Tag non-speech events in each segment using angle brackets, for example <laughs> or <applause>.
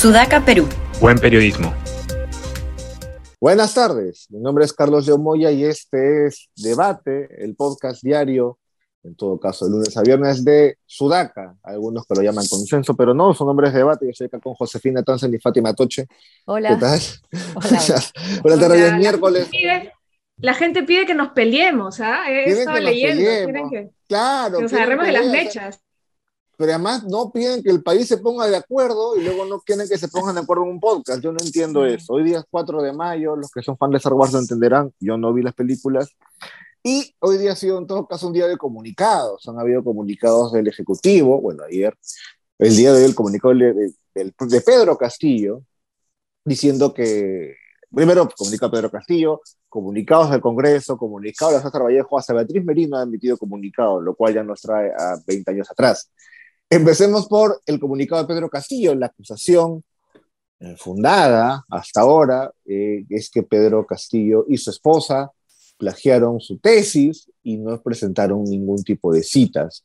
Sudaca, Perú. Buen periodismo. Buenas tardes, mi nombre es Carlos de Omoya y este es Debate, el podcast diario, en todo caso, de lunes a viernes de Sudaca, algunos que lo llaman consenso, pero no, su nombre es Debate, yo estoy acá con Josefina Tansen y Fátima Toche. Hola. ¿Qué tal? Hola. <laughs> Buenas tardes, Hola, miércoles. La gente, pide, la gente pide que nos peleemos, ¿ah? He estado leyendo. que, Claro. que nos agarremos de las mechas. Pero además no piden que el país se ponga de acuerdo y luego no quieren que se pongan de acuerdo en un podcast. Yo no entiendo eso. Hoy día es 4 de mayo, los que son fans de Star Wars lo entenderán. Yo no vi las películas. Y hoy día ha sido en todo caso un día de comunicados. Han habido comunicados del Ejecutivo, bueno, ayer, el día de hoy el comunicado de, de- de Pedro Castillo, diciendo que, primero, comunica Pedro Castillo, comunicados del Congreso, comunicados de César Vallejo, hasta Beatriz Merino ha emitido comunicado, lo cual ya nos trae a 20 años atrás. Empecemos por el comunicado de Pedro Castillo, la acusación eh, fundada hasta ahora eh, es que Pedro Castillo y su esposa plagiaron su tesis y no presentaron ningún tipo de citas.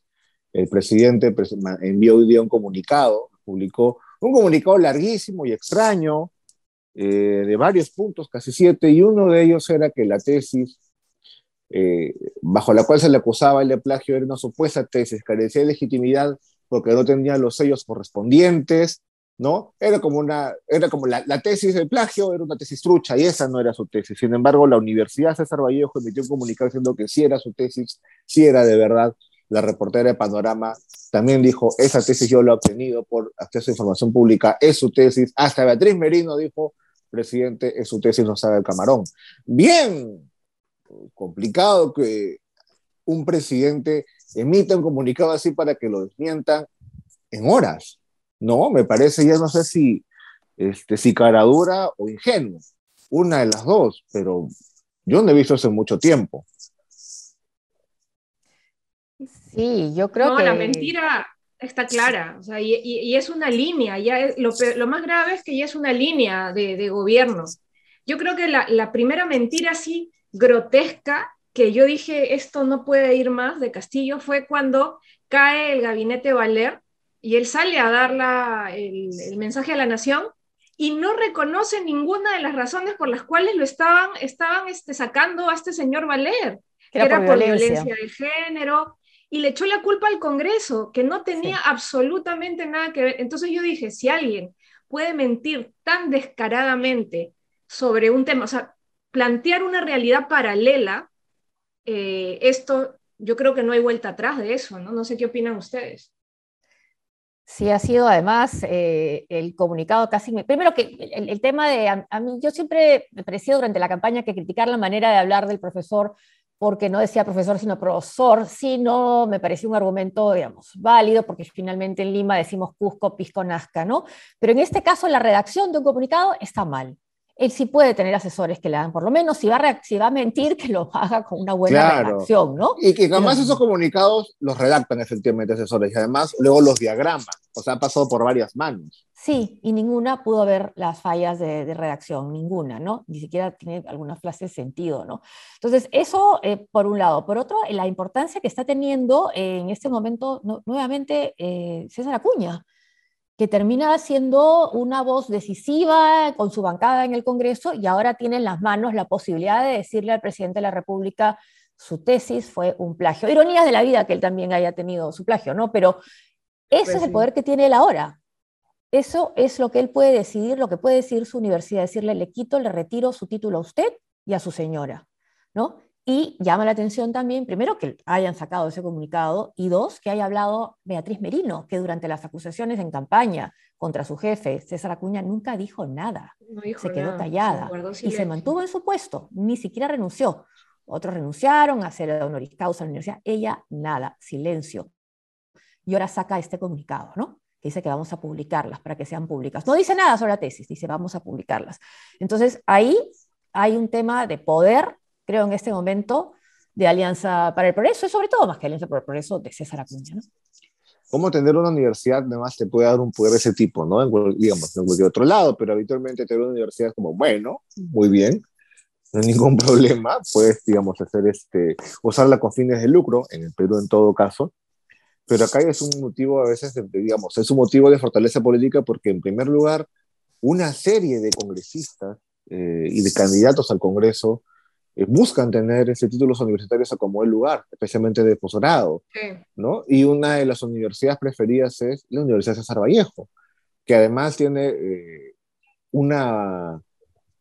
El presidente envió hoy día un comunicado, publicó un comunicado larguísimo y extraño, eh, de varios puntos, casi siete, y uno de ellos era que la tesis eh, bajo la cual se le acusaba el plagio era una supuesta tesis, carecía de legitimidad porque no tenía los sellos correspondientes, ¿no? Era como una, era como la, tesis del plagio, era una tesis trucha y esa no era su tesis. Sin embargo, la Universidad César Vallejo emitió un comunicado diciendo que sí era su tesis, sí era de verdad. La reportera de Panorama también dijo, esa tesis yo la he obtenido por acceso a información pública, es su tesis. Hasta Beatriz Merino dijo, presidente, es su tesis, no sabe el camarón. Bien, complicado que un presidente emita un comunicado así para que lo desmientan en horas. No, me parece, ya no sé si, este, si caradura o ingenuo, una de las dos, pero yo no he visto eso en mucho tiempo. Sí, yo creo no, que... la mentira está clara. O sea, y, y- y es una línea. Ya es- lo, lo más grave es que ya es una línea de, de gobierno. Yo creo que la, la primera mentira así grotesca que yo dije esto no puede ir más de Castillo fue cuando cae el gabinete Valer y él sale a dar la- el, el mensaje a la nación y no reconoce ninguna de las razones por las cuales lo estaban, estaban este, sacando a este señor Valer que era por violencia. de género, y le echó la culpa al Congreso, que no tenía Sí. absolutamente nada que ver. Entonces yo dije, si alguien puede mentir tan descaradamente sobre un tema, o sea, plantear una realidad paralela, eh, esto yo creo que no hay vuelta atrás de eso, ¿no? No sé qué opinan ustedes. Sí, ha sido además eh, el comunicado casi... Primero que el, tema de... A, a, mí, yo siempre me pareció durante la campaña que criticar la manera de hablar del profesor, porque no decía profesor, sino profesor, sí, no, me pareció un argumento, digamos, válido, porque finalmente en Lima decimos Cusco, Pisco, Nazca, ¿no? Pero en este caso la redacción de un comunicado está mal. Él sí puede tener asesores que le hagan, por lo menos si va a, si va a mentir, que lo haga con una buena Claro. redacción, ¿no? Y que además esos comunicados los redactan efectivamente asesores y además luego los diagraman, o sea, ha pasado por varias manos. Sí, y ninguna pudo ver las fallas de, de redacción, ninguna, ¿no? Ni siquiera tiene algunas frases sentido, ¿no? Entonces, eso eh, por un lado. Por otro, la importancia que está teniendo eh, en este momento no- nuevamente eh, César Acuña, que termina siendo una voz decisiva con su bancada en el Congreso y ahora tiene en las manos la posibilidad de decirle al presidente de la República su tesis fue un plagio. Ironías de la vida que él también haya tenido su plagio, ¿no? Pero ese Pues es el sí. poder que tiene él ahora. Eso es lo que él puede decidir, lo que puede decir su universidad, decirle, le quito, le retiro su título a usted y a su señora, ¿no? Y llama la atención también, primero, que hayan sacado ese comunicado, y dos, que haya hablado Beatriz Merino, que durante las acusaciones en campaña contra su jefe, César Acuña, nunca dijo nada, No dijo se quedó nada, callada guardó y se mantuvo en su puesto, ni siquiera renunció. Otros renunciaron a hacer honoris causa en la universidad, ella nada, silencio. Y ahora saca este comunicado, ¿no? Que dice que vamos a publicarlas para que sean públicas. No dice nada sobre la tesis, dice vamos a publicarlas. Entonces ahí hay un tema de poder, creo en este momento, de Alianza para el Progreso y sobre todo más que Alianza para el Progreso de César Acuña, ¿no? ¿Cómo tener una universidad además te puede dar un poder de ese tipo, ¿no? En, digamos, en cualquier otro lado, pero habitualmente tener una universidad es como, bueno, muy bien, no hay ningún <laughs> problema, puedes, digamos, hacer este, usarla con fines de lucro, en el Perú en todo caso, pero acá es un motivo a veces, de, digamos, es un motivo de fortaleza política porque en primer lugar una serie de congresistas eh, y de candidatos al Congreso eh, buscan tener ese títulos universitarios a como el lugar, especialmente de posgrado, ¿no? Y una de las universidades preferidas es la Universidad César Vallejo, que además tiene eh, una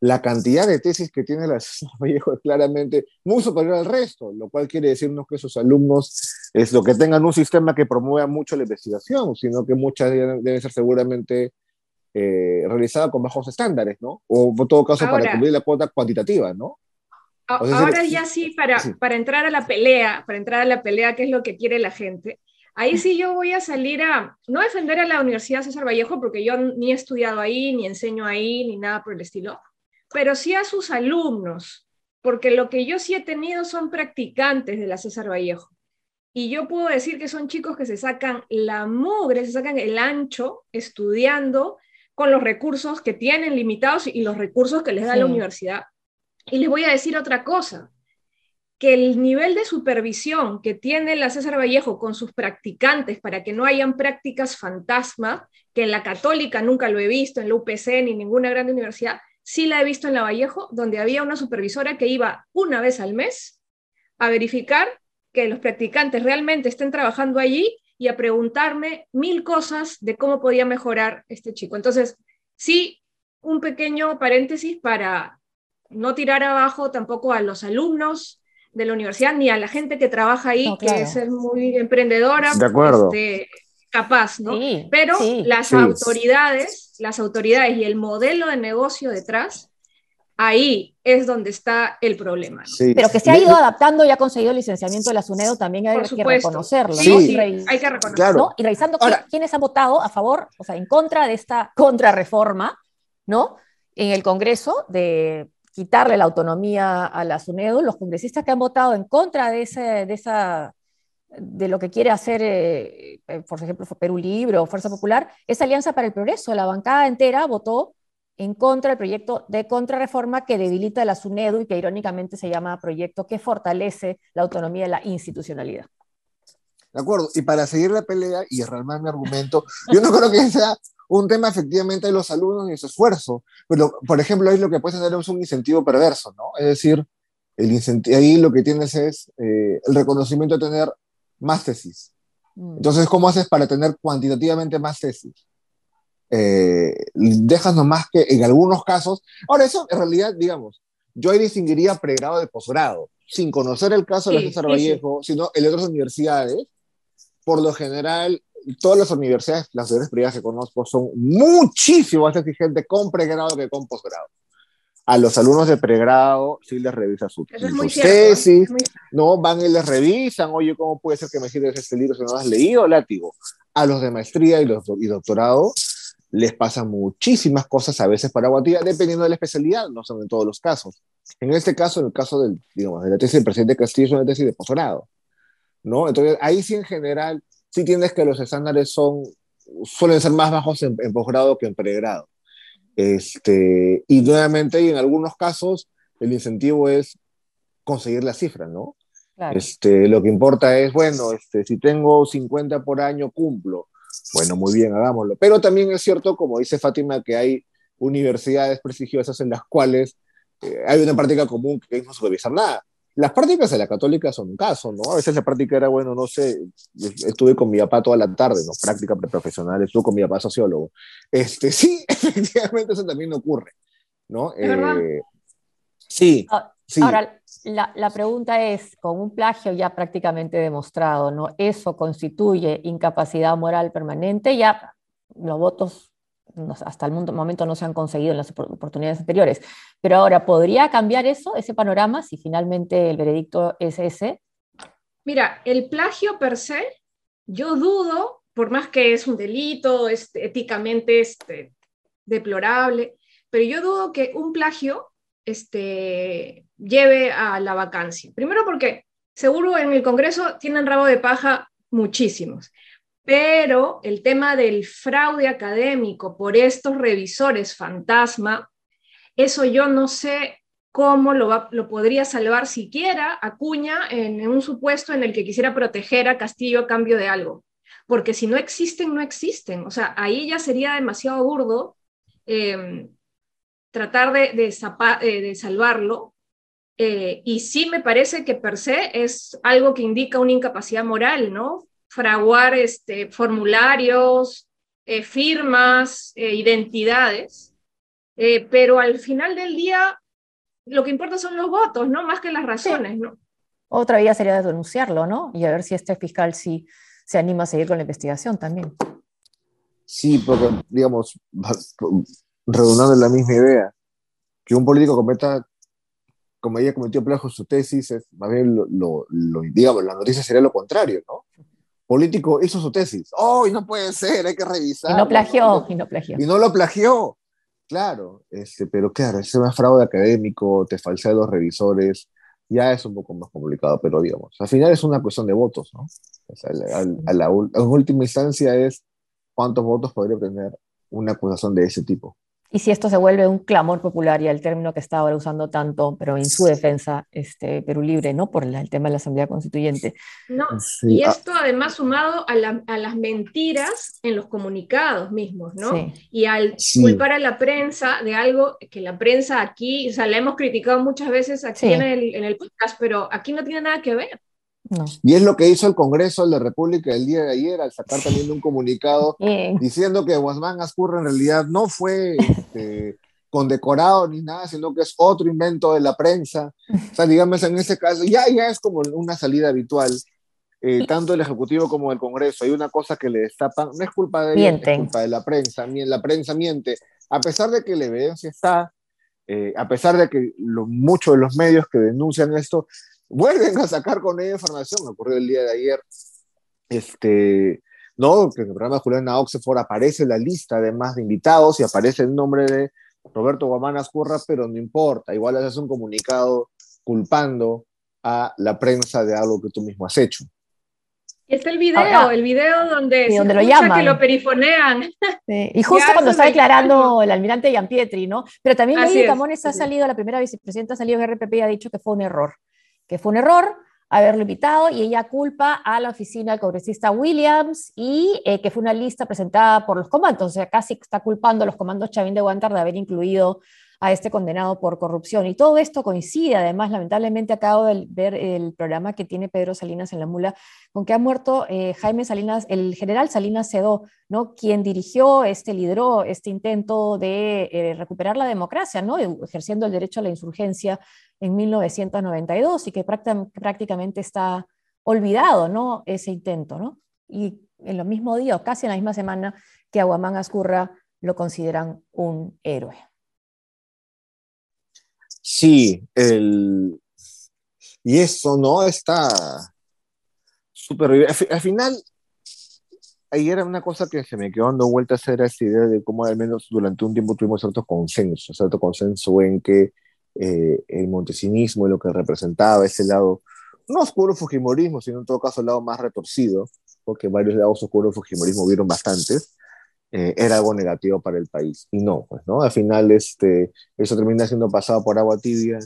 la cantidad de tesis que tiene la <laughs> César Vallejo es claramente muy superior al resto, lo cual quiere decirnos que sus alumnos es lo que tengan un sistema que promueva mucho la investigación, sino que muchas deben ser seguramente eh, realizada con bajos estándares, ¿no? O en todo caso para cumplir la cuota cuantitativa, ¿no? Ahora ya sí para, para entrar a la pelea, para entrar a la pelea, ¿qué es lo que quiere la gente? Ahí sí yo voy a salir a, no defender a la Universidad César Vallejo, porque yo ni he estudiado ahí, ni enseño ahí, ni nada por el estilo, pero sí a sus alumnos, porque lo que yo sí he tenido son practicantes de la César Vallejo. Y yo puedo decir que son chicos que se sacan la mugre, se sacan el ancho estudiando con los recursos que tienen limitados y los recursos que les da la universidad. Y les voy a decir otra cosa, que el nivel de supervisión que tiene la César Vallejo con sus practicantes para que no hayan prácticas fantasma, que en la católica nunca lo he visto, en la UPC ni en ninguna gran universidad, sí la he visto en la Vallejo, donde había una supervisora que iba una vez al mes a verificar que los practicantes realmente estén trabajando allí y a preguntarme mil cosas de cómo podía mejorar este chico. Entonces, sí, un pequeño paréntesis para no tirar abajo tampoco a los alumnos de la universidad ni a la gente que trabaja ahí, que es muy emprendedora, de acuerdo. Este, capaz, ¿no? Pero las autoridades, las autoridades y el modelo de negocio detrás ahí es donde está el problema. Pero que se ha ido adaptando y ha conseguido el licenciamiento de la SUNEDO también hay que reconocerlo. Sí, hay que reconocerlo. Y revisando quiénes han votado a favor, o sea, en contra de esta contrarreforma, ¿no? En el Congreso de quitarle la autonomía a la SUNEDO, los congresistas que han votado en contra de, esa de lo que quiere hacer, eh, eh, por ejemplo, Perú Libre o Fuerza Popular, es Alianza para el Progreso. La bancada entera votó en contra del proyecto de contrarreforma que debilita la SUNEDU y que irónicamente se llama proyecto que fortalece la autonomía de la institucionalidad. De acuerdo, y para seguir la pelea y armar mi argumento, yo no creo que sea un tema efectivamente de los alumnos y su esfuerzo, pero por ejemplo ahí lo que puede tener es un incentivo perverso, ¿no? Es decir, el ahí lo que tienes es eh, el reconocimiento de tener más tesis. Mm. Entonces, ¿cómo haces para tener cuantitativamente más tesis? eh, dejas nomás que en algunos casos, ahora eso en realidad, digamos, yo ahí distinguiría pregrado de posgrado, sin conocer el caso de la César Vallejo, sino en otras universidades, por lo general, todas las universidades, las universidades privadas que conozco, son muchísimo más exigentes con pregrado que con posgrado. A los alumnos de pregrado sí les revisa su, tesis, no van y les revisan, oye, ¿cómo puede ser que me sirves este libro si no lo has leído? Látigo. A los de maestría y, los, y doctorado les pasan muchísimas cosas a veces para Guatía, dependiendo de la especialidad, no son en todos los casos. En este caso, en el caso del, digamos, de la tesis del presidente Castillo, es una tesis de posgrado, ¿no? Entonces, ahí sí en general, sí tienes que los estándares son, suelen ser más bajos en, posgrado que en pregrado. Este, y nuevamente, y en algunos casos, el incentivo es conseguir la cifra, ¿no? Este, lo que importa es, bueno, este, si tengo 50 por año, cumplo bueno, muy bien, hagámoslo. Pero también es cierto, como dice Fátima, que hay universidades prestigiosas en las cuales eh, hay una práctica común que es no supervisar nada. Las prácticas de la católica son un caso, ¿no? A veces la práctica era, bueno, no sé, estuve con mi papá toda la tarde, ¿no? Práctica preprofesional, estuve con mi papá sociólogo. Este, <laughs> sí, efectivamente eso también ocurre, ¿no? Eh, sí, ah, sí. Ahora, la, pregunta es, con un plagio ya prácticamente demostrado, ¿no? ¿Eso constituye incapacidad moral permanente? Ya los votos hasta el momento no se han conseguido en las oportunidades anteriores. Pero ahora, ¿podría cambiar eso, ese panorama, si finalmente el veredicto es ese? Mira, el plagio per se, yo dudo, por más que es un delito, es éticamente este, deplorable, pero yo dudo que un plagio este, lleve a la vacancia. Primero porque seguro en el Congreso tienen rabo de paja muchísimos, pero el tema del fraude académico por estos revisores fantasma, eso yo no sé cómo lo, podría salvar siquiera Acuña en un supuesto en el que quisiera proteger a Castillo a cambio de algo. Porque si no existen, no existen. O sea, ahí ya sería demasiado burdo em, tratar de, de salvarlo. y sí me parece que per se es algo que indica una incapacidad moral, ¿no? Fraguar este, formularios, firmas, identidades, pero al final del día lo que importa son los votos, ¿no? Más que las razones, ¿no? Otra vía sería denunciarlo, ¿no? Y a ver si este fiscal sí se anima a seguir con la investigación también. Sí, porque, digamos, redundando en la misma idea, que un político cometa, como ella cometió plagio su tesis, es, más bien, lo, digamos, la noticia sería lo contrario, ¿no? Político hizo su tesis. ¡Oh, y no puede ser! Hay que revisar. Y no plagió, y no plagió. Y no lo plagió. Claro, este, pero claro, ese más fraude académico, te falsea los revisores, ya es un poco más complicado, pero digamos, al final es una cuestión de votos, ¿no? O sea, la, en última instancia es cuántos votos podría obtener una acusación de ese tipo. Y si esto se vuelve un clamor popular, y el término que está ahora usando tanto, pero en su defensa, este, Perú Libre, ¿no? Por el tema de la Asamblea Constituyente. No, y ah. esto además sumado a, las mentiras en los comunicados mismos, ¿no? Y al culpar a la prensa de algo que la prensa aquí, o sea, la hemos criticado muchas veces aquí en el, en el podcast, pero aquí no tiene nada que ver. Y es lo que hizo el Congreso de la República el día de ayer al sacar también un comunicado diciendo que Guasmán Ascurra en realidad no fue este, <laughs> condecorado ni nada, sino que es otro invento de la prensa. O sea, digamos, en ese caso ya, ya es como una salida habitual, eh, tanto el Ejecutivo como el Congreso. Hay una cosa que le destapan, no es culpa de ellos, es culpa de la prensa. La prensa miente, a pesar de que la evidencia está, eh, a pesar de que muchos de los medios que denuncian esto vuelven a sacar con ella información, ocurrió el día de ayer, este, no, que en el programa de Juliana Oxford aparece la lista de más de invitados y aparece el nombre de Roberto Guamán Ascurra, pero no importa, igual haces un comunicado culpando a la prensa de algo que tú mismo has hecho. Y está el video, el video donde, se donde lo llaman. que lo perifonean. <laughs> Y justo cuando está declarando <laughs> el almirante Pietri, ¿no? Pero también Lili Camones ha salido, la primera vicepresidenta ha salido en RPP y ha dicho que fue un error que fue un error haberlo invitado y ella culpa a la oficina del congresista Williams y eh, que fue una lista presentada por los comandos, o sea, casi está culpando a los comandos Chavín de Guantar de haber incluido a este condenado por corrupción. Y todo esto coincide, además, lamentablemente acabo de ver el programa que tiene Pedro Salinas en la mula, con que ha muerto eh, Jaime Salinas, el general Salinas Cedó, ¿no? quien dirigió, este, lideró este intento de eh, recuperar la democracia, ¿no? ejerciendo el derecho a la insurgencia en 1992 y que prácticamente está olvidado ¿no? ese intento. ¿no? Y en el mismo día, o casi en la misma semana, que Aguamán Ascurra lo consideran un héroe. Sí, el... y eso no está súper... Al, final, ahí era una cosa que se me quedó dando vueltas, era esa idea de cómo al menos durante un tiempo tuvimos cierto consenso, cierto consenso en que eh, el montesinismo y lo que representaba ese lado, no oscuro fujimorismo, sino en todo caso el lado más retorcido, porque varios lados oscuros fujimorismo vieron bastantes, eh, era algo negativo para el país. Y no, pues, ¿no? Al final este, eso termina siendo pasado por agua tibia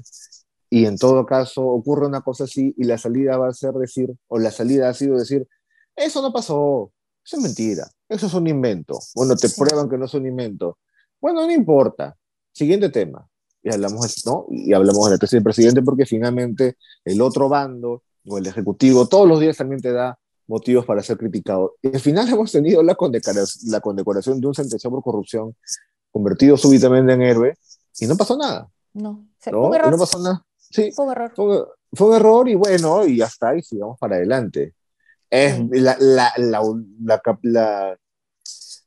y en todo caso ocurre una cosa así y la salida va a ser decir, o la salida ha sido decir, eso no pasó, eso es mentira, eso es un invento. Bueno, te prueban que no es un invento. Bueno, no importa. Siguiente tema. Y hablamos, ¿no? Y hablamos de la tesis del presidente porque finalmente el otro bando o el ejecutivo todos los días también te da motivos para ser criticado. Y al final <laughs> hemos tenido la, condecoración, la condecoración de un sentenciado por corrupción convertido súbitamente en héroe y no pasó nada. No, Fue un error. no pasó nada. Sí, fue un error. Fue, un error y bueno, y ya está, y sigamos para adelante. Es la, la, la,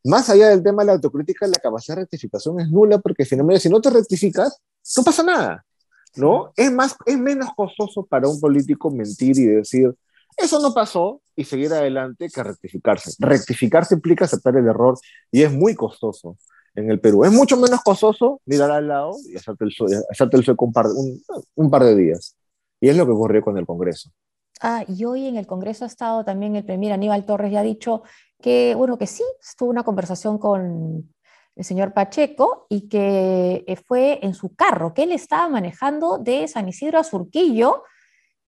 más allá del tema de la autocrítica, la capacidad de rectificación es nula porque finalmente si no te rectificas, no pasa nada. ¿no? Es, más, es menos costoso para un político mentir y decir, eso no pasó y seguir adelante que rectificarse. Rectificarse implica aceptar el error y es muy costoso en el Perú. Es mucho menos costoso mirar al lado y hacerte el, hacerte el sueco un par, un, par de días. Y es lo que ocurrió con el Congreso. Ah, y hoy en el Congreso ha estado también el premier Aníbal Torres, ya ha dicho que, bueno, que sí, estuvo una conversación con el señor Pacheco y que eh, fue en su carro, que él estaba manejando de San Isidro a Surquillo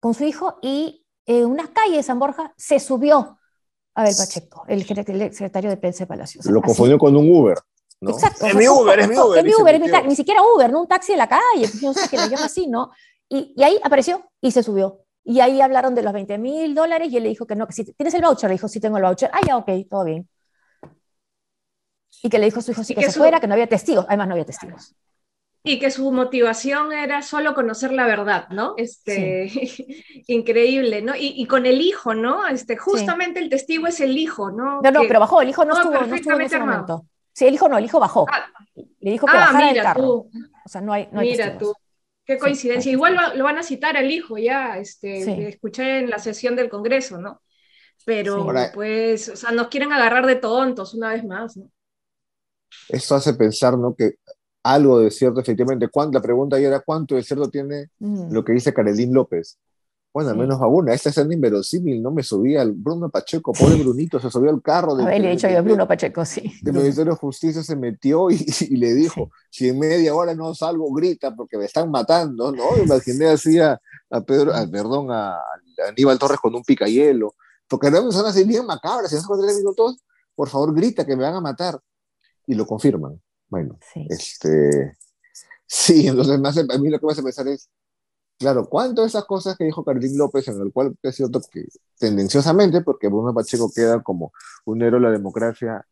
con su hijo y en una calle de San Borja, se subió a Abel Pacheco, el secretario de prensa de Palacios. Lo confundió con un Uber. ¿no? Exacto. Es mi Uber, es mi Uber. es mi Uber, es mi ni siquiera Uber, no un taxi de la calle, pues, yo no sé que llama así, ¿no? Y, y ahí apareció y se subió. Y ahí hablaron de los 20 mil dólares y él le dijo que no, que si tienes el voucher, le dijo, sí tengo el voucher. Ah, ya, ok, todo bien. Y que le dijo a su hijo sí que, que se su- fuera, que no había testigos. Además, no había testigos. Y que su motivación era solo conocer la verdad, ¿no? Este, <laughs> increíble, ¿no? Y, y con el hijo, ¿no? Este, justamente el testigo es el hijo, ¿no? No, no, Que- pero bajó, el hijo no, estuvo, no estuvo en ese armado. momento. Sí, el hijo no, el hijo bajó. Ah, Le dijo que ah, bajara del mira carro. tú, O sea, no hay, no hay mira testigos. tú. Qué coincidencia. Igual lo, lo van a citar al hijo ya, este, Sí. escuché en la sesión del Congreso, ¿no? Pero Sí. Pues, o sea, nos quieren agarrar de tontos una vez más, ¿no? Esto hace pensar, ¿no? Que algo de cierto, efectivamente, ¿cuánto? la pregunta ahí era cuánto de cierto tiene Mm. lo que dice Carolín López. Bueno, al Sí. menos a una, esta escena inverosímil, no me subía al Bruno Pacheco, pobre Brunito, se subió al carro del, Haberle dicho yo, Bruno Pacheco, sí. del Ministerio de Justicia, se metió y, y le dijo, si en media hora no salgo, grita porque me están matando, ¿no? Imaginé así a, a Pedro, a- perdón, a, a Aníbal Torres con un picayelo, porque eran son así bien macabras, si hace tres minutos, por favor grita que me van a matar. Y lo confirman. Bueno, Sí. este, sí, entonces hace- a mí lo que me hace pensar es, claro, ¿cuánto de esas cosas que dijo Carolín López, en el cual es cierto que tendenciosamente, porque Bruno Pacheco queda como un héroe de la democracia,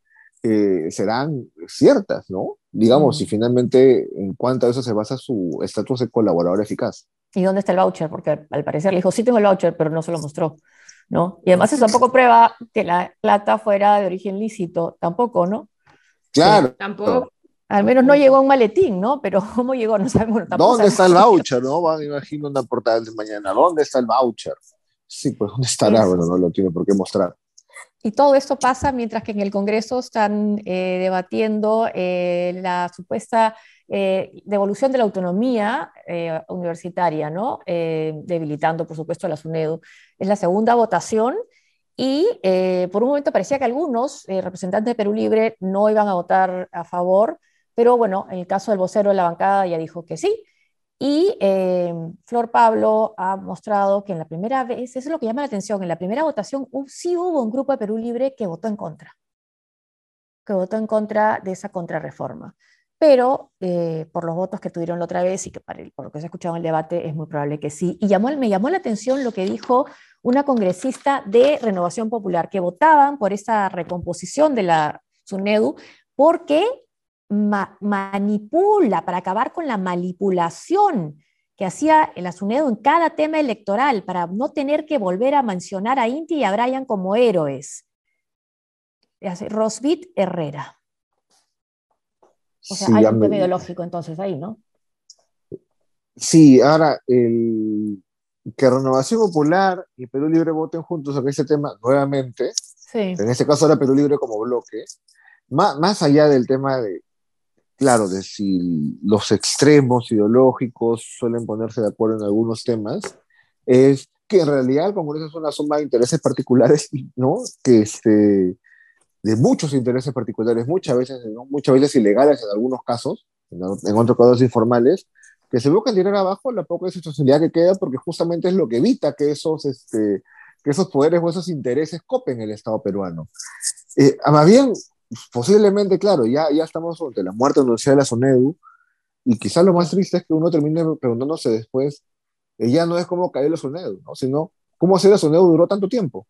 eh, serán ciertas, ¿no? Digamos, Mm. si finalmente en cuanto a eso se basa su estatus de colaborador eficaz. ¿Y dónde está el voucher? Porque al parecer le dijo, sí tengo el voucher, pero no se lo mostró, ¿no? Y además eso tampoco prueba que la plata fuera de origen lícito, tampoco, ¿no? Claro. Tampoco. Al menos no llegó un maletín, ¿no? Pero <laughs> ¿cómo llegó? No sabemos. ¿Dónde está el <laughs> voucher? ¿No? Van, imagino una portada de mañana. ¿Dónde está el voucher? Sí, pues ¿dónde estará? Eso. Bueno, no lo tiene por qué mostrar. Y todo esto pasa mientras que en el Congreso están eh, debatiendo eh, la supuesta eh, devolución de la autonomía eh, universitaria, ¿no? Eh, debilitando, por supuesto, a la SUNEDU. Es la segunda votación y eh, por un momento parecía que algunos eh, representantes de Perú Libre no iban a votar a favor, pero bueno, en el caso del vocero de la bancada ya dijo que sí. Y eh, Flor Pablo ha mostrado que en la primera vez, eso es lo que llama la atención, en la primera votación sí hubo un grupo de Perú Libre que votó en contra, que votó en contra de esa contrarreforma. Pero eh, por los votos que tuvieron la otra vez y que para el- por lo que se ha escuchado en el debate es muy probable que sí. Y llamó, me llamó la atención lo que dijo una congresista de Renovación Popular, que votaban por esa recomposición de la SUNEDU porque ma- manipula, para acabar con la manipulación que hacía el Asunedo en cada tema electoral, para no tener que volver a mencionar a Inti y a Brian como héroes. Rosbit Herrera. O sea, Sí, hay un tema ideológico entonces ahí, ¿no? Sí, ahora, el, que Renovación Popular y Perú Libre voten juntos sobre ese tema nuevamente, Sí. en este caso ahora Perú Libre como bloque, más, más allá del tema de, claro, de si los extremos ideológicos suelen ponerse de acuerdo en algunos temas, es que en realidad el Congreso es una suma de intereses particulares, <laughs> ¿no? Que este, de muchos intereses particulares, muchas veces, ¿no? muchas veces ilegales en algunos casos, en, en otros casos informales, que se buscan tirar abajo la poca institucionalidad que queda, porque justamente es lo que evita que esos, este, que esos poderes o esos intereses copen el Estado peruano. Eh, más bien, posiblemente, claro, ya, ya estamos ante la muerte anunciada de la SONEDU, y quizás lo más triste es que uno termine preguntándose después, eh, ya no es cómo cayó la SONEDU, ¿no? sino cómo si la SONEDU duró tanto tiempo,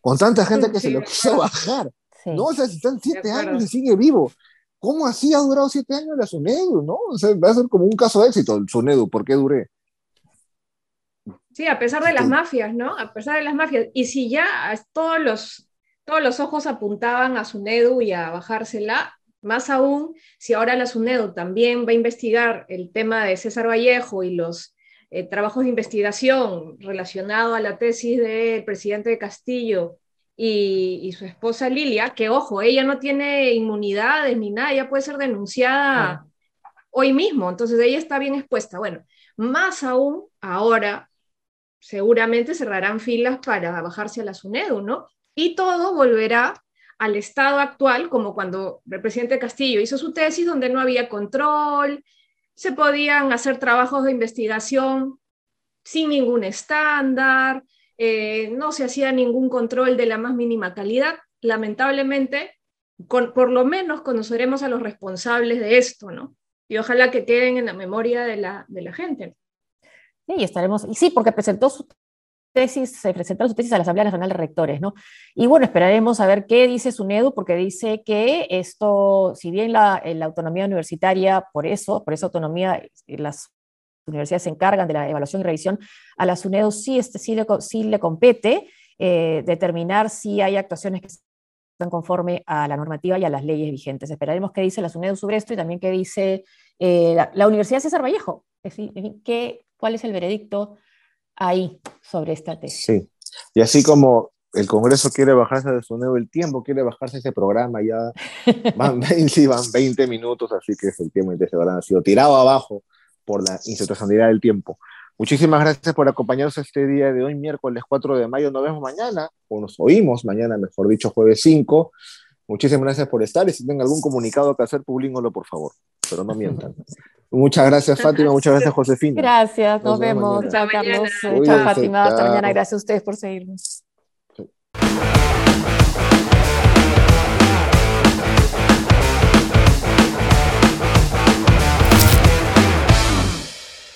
con tanta gente que Sí, se lo quiso bajar. sí. No, o sea, si están siete años y sigue vivo. ¿Cómo así ha durado siete años la SUNEDU, no? O sea, va a ser como un caso de éxito el SUNEDU, ¿por qué duré? Sí, a pesar de las Sí. mafias, ¿no? A pesar de las mafias. Y si ya todos los, todos los ojos apuntaban a Sunedu y a bajársela, más aún si ahora la Sunedu también va a investigar el tema de César Vallejo y los eh, trabajos de investigación relacionados a la tesis del presidente de Castillo y, y su esposa Lilia, que ojo, ella no tiene inmunidades ni nada, ella puede ser denunciada hoy mismo, entonces ella está bien expuesta. Bueno, más aún ahora seguramente cerrarán filas para bajarse a la SUNEDU, ¿no? Y todo volverá al estado actual, como cuando el presidente Castillo hizo su tesis, donde no había control, se podían hacer trabajos de investigación sin ningún estándar, eh, no se hacía ningún control de la más mínima calidad. Lamentablemente, por lo menos conoceremos a los responsables de esto, ¿no? Y ojalá que queden en la memoria de la, gente. Sí, estaremos, y sí, porque presentó su tesis, se presentaron su tesis a la Asamblea Nacional de Rectores, ¿no? Y bueno, esperaremos a ver qué dice SUNEDU, porque dice que esto, si bien la, la autonomía universitaria, por eso, por esa autonomía, las universidades se encargan de la evaluación y revisión, a la SUNEDU sí, este, sí, le, sí le compete eh, determinar si hay actuaciones que están conforme a la normativa y a las leyes vigentes. Esperaremos qué dice la SUNEDU sobre esto y también qué dice eh, la, Universidad César Vallejo, es decir, qué, cuál es el veredicto ahí sobre esta tesis. Sí, y así como el Congreso quiere bajarse de su nuevo el tiempo, quiere bajarse ese programa, ya van <laughs> 20, van 20 minutos, así que efectivamente se habrán sido tirado abajo por la institucionalidad del tiempo. Muchísimas gracias por acompañarnos este día de hoy, miércoles 4 de mayo. Nos vemos mañana, o nos oímos mañana, mejor dicho, jueves 5. Muchísimas gracias por estar y si tienen algún comunicado que hacer, publíngolo, por favor, pero no mientan. <laughs> Muchas gracias, Fátima. Muchas gracias, Josefina. Gracias, nos, nos vemos. vemos Chao, Carlos. Chao, Fátima. Hasta mañana. Gracias a ustedes por seguirnos. Sí.